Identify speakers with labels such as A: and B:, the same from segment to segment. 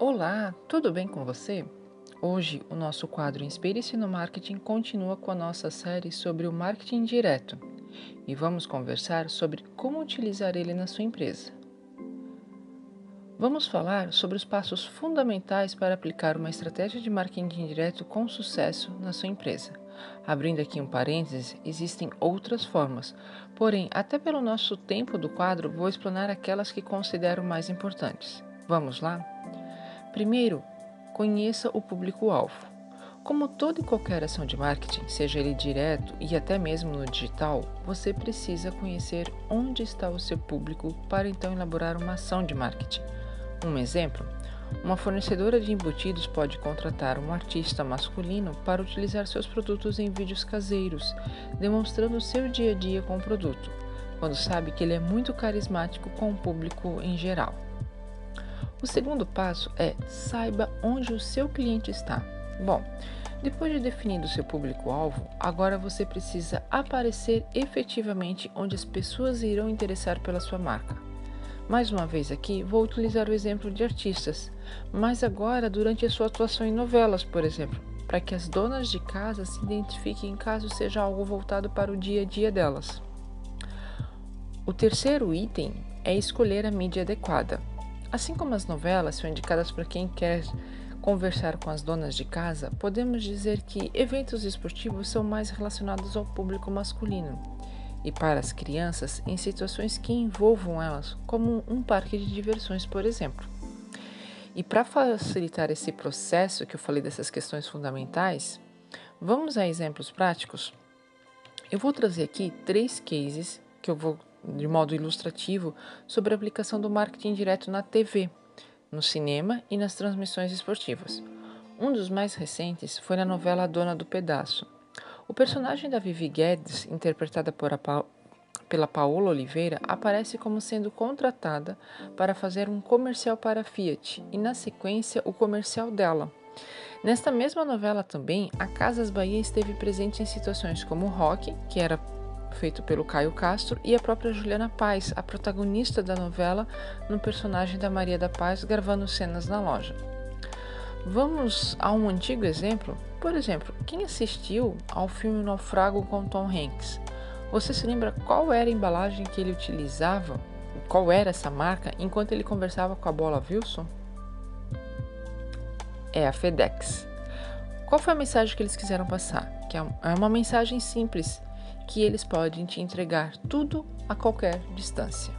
A: Olá, tudo bem com você? Hoje, o nosso quadro Inspire-se no Marketing continua com a nossa série sobre o marketing direto e vamos conversar sobre como utilizar ele na sua empresa. Vamos falar sobre os passos fundamentais para aplicar uma estratégia de marketing direto com sucesso na sua empresa. Abrindo aqui um parênteses, existem outras formas, porém, até pelo nosso tempo do quadro, vou explanar aquelas que considero mais importantes. Vamos lá? Primeiro, conheça o público-alvo. Como toda e qualquer ação de marketing, seja ele direto e até mesmo no digital, você precisa conhecer onde está o seu público para então elaborar uma ação de marketing. Um exemplo: uma fornecedora de embutidos pode contratar um artista masculino para utilizar seus produtos em vídeos caseiros, demonstrando seu dia a dia com o produto, quando sabe que ele é muito carismático com o público em geral. O segundo passo é saiba onde o seu cliente está. Bom, depois de definido o seu público-alvo, agora você precisa aparecer efetivamente onde as pessoas irão interessar pela sua marca. Mais uma vez aqui, vou utilizar o exemplo de artistas, mas agora durante a sua atuação em novelas, por exemplo, para que as donas de casa se identifiquem caso seja algo voltado para o dia a dia delas. O terceiro item é escolher a mídia adequada. Assim como as novelas são indicadas para quem quer conversar com as donas de casa, podemos dizer que eventos esportivos são mais relacionados ao público masculino e para as crianças em situações que envolvam elas, como um parque de diversões, por exemplo. E para facilitar esse processo que eu falei dessas questões fundamentais, vamos a exemplos práticos? Eu vou trazer aqui três cases que eu vou de modo ilustrativo sobre a aplicação do marketing direto na TV, no cinema e nas transmissões esportivas. Um dos mais recentes foi na novela Dona do Pedaço. O personagem da Vivi Guedes, interpretada por pa pela Paola Oliveira, aparece como sendo contratada para fazer um comercial para a Fiat e, na sequência, o comercial dela. Nesta mesma novela também, a Casas Bahia esteve presente em situações como o Rock, que era feito pelo Caio Castro, e a própria Juliana Paz, a protagonista da novela, no personagem da Maria da Paz, gravando cenas na loja. Vamos a um antigo exemplo? Por exemplo, quem assistiu ao filme Naufrago com Tom Hanks? Você se lembra qual era a embalagem que ele utilizava? Qual era essa marca enquanto ele conversava com a Bola Wilson? É a FedEx. Qual foi a mensagem que eles quiseram passar? Que é, é uma mensagem simples, que eles podem te entregar tudo a qualquer distância.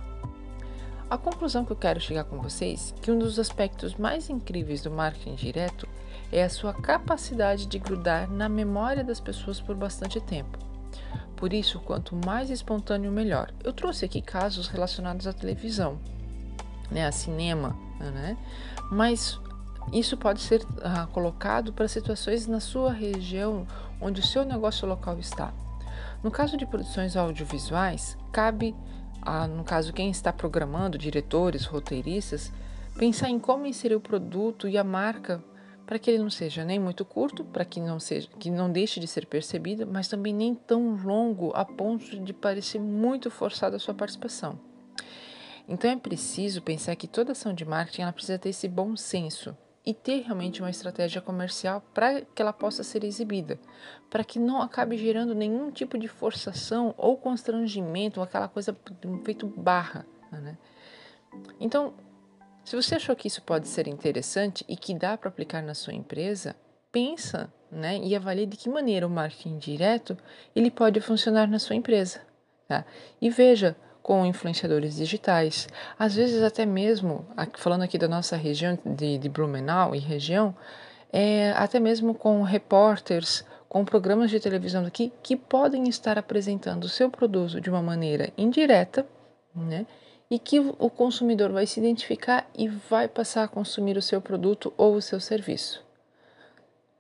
A: A conclusão que eu quero chegar com vocês é que um dos aspectos mais incríveis do marketing direto é a sua capacidade de grudar na memória das pessoas por bastante tempo. Por isso, quanto mais espontâneo, melhor. Eu trouxe aqui casos relacionados à televisão, né, a cinema, né? Mas isso pode ser uh, colocado para situações na sua região onde o seu negócio local está. No caso de produções audiovisuais, cabe a, no caso, quem está programando, diretores, roteiristas, pensar em como inserir o produto e a marca para que ele não seja nem muito curto, para que não seja que não deixe de ser percebido, mas também nem tão longo a ponto de parecer muito forçada a sua participação. Então é preciso pensar que toda ação de marketing ela precisa ter esse bom senso e ter realmente uma estratégia comercial para que ela possa ser exibida, para que não acabe gerando nenhum tipo de forçação ou constrangimento, ou aquela coisa feito barra. Né? Então, se você achou que isso pode ser interessante e que dá para aplicar na sua empresa, pensa né, e avalie de que maneira o marketing direto ele pode funcionar na sua empresa. Tá? E veja com influenciadores digitais, às vezes até mesmo, falando aqui da nossa região de, de Blumenau e região, é, até mesmo com repórteres, com programas de televisão aqui que podem estar apresentando o seu produto de uma maneira indireta, né? E que o consumidor vai se identificar e vai passar a consumir o seu produto ou o seu serviço.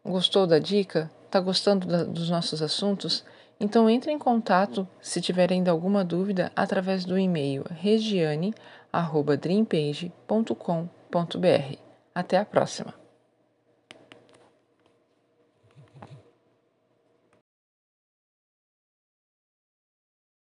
A: Gostou da dica? Está gostando da, dos nossos assuntos? Então entre em contato se tiver ainda alguma dúvida através do e-mail regiane@dreampage.com.br. Até a próxima.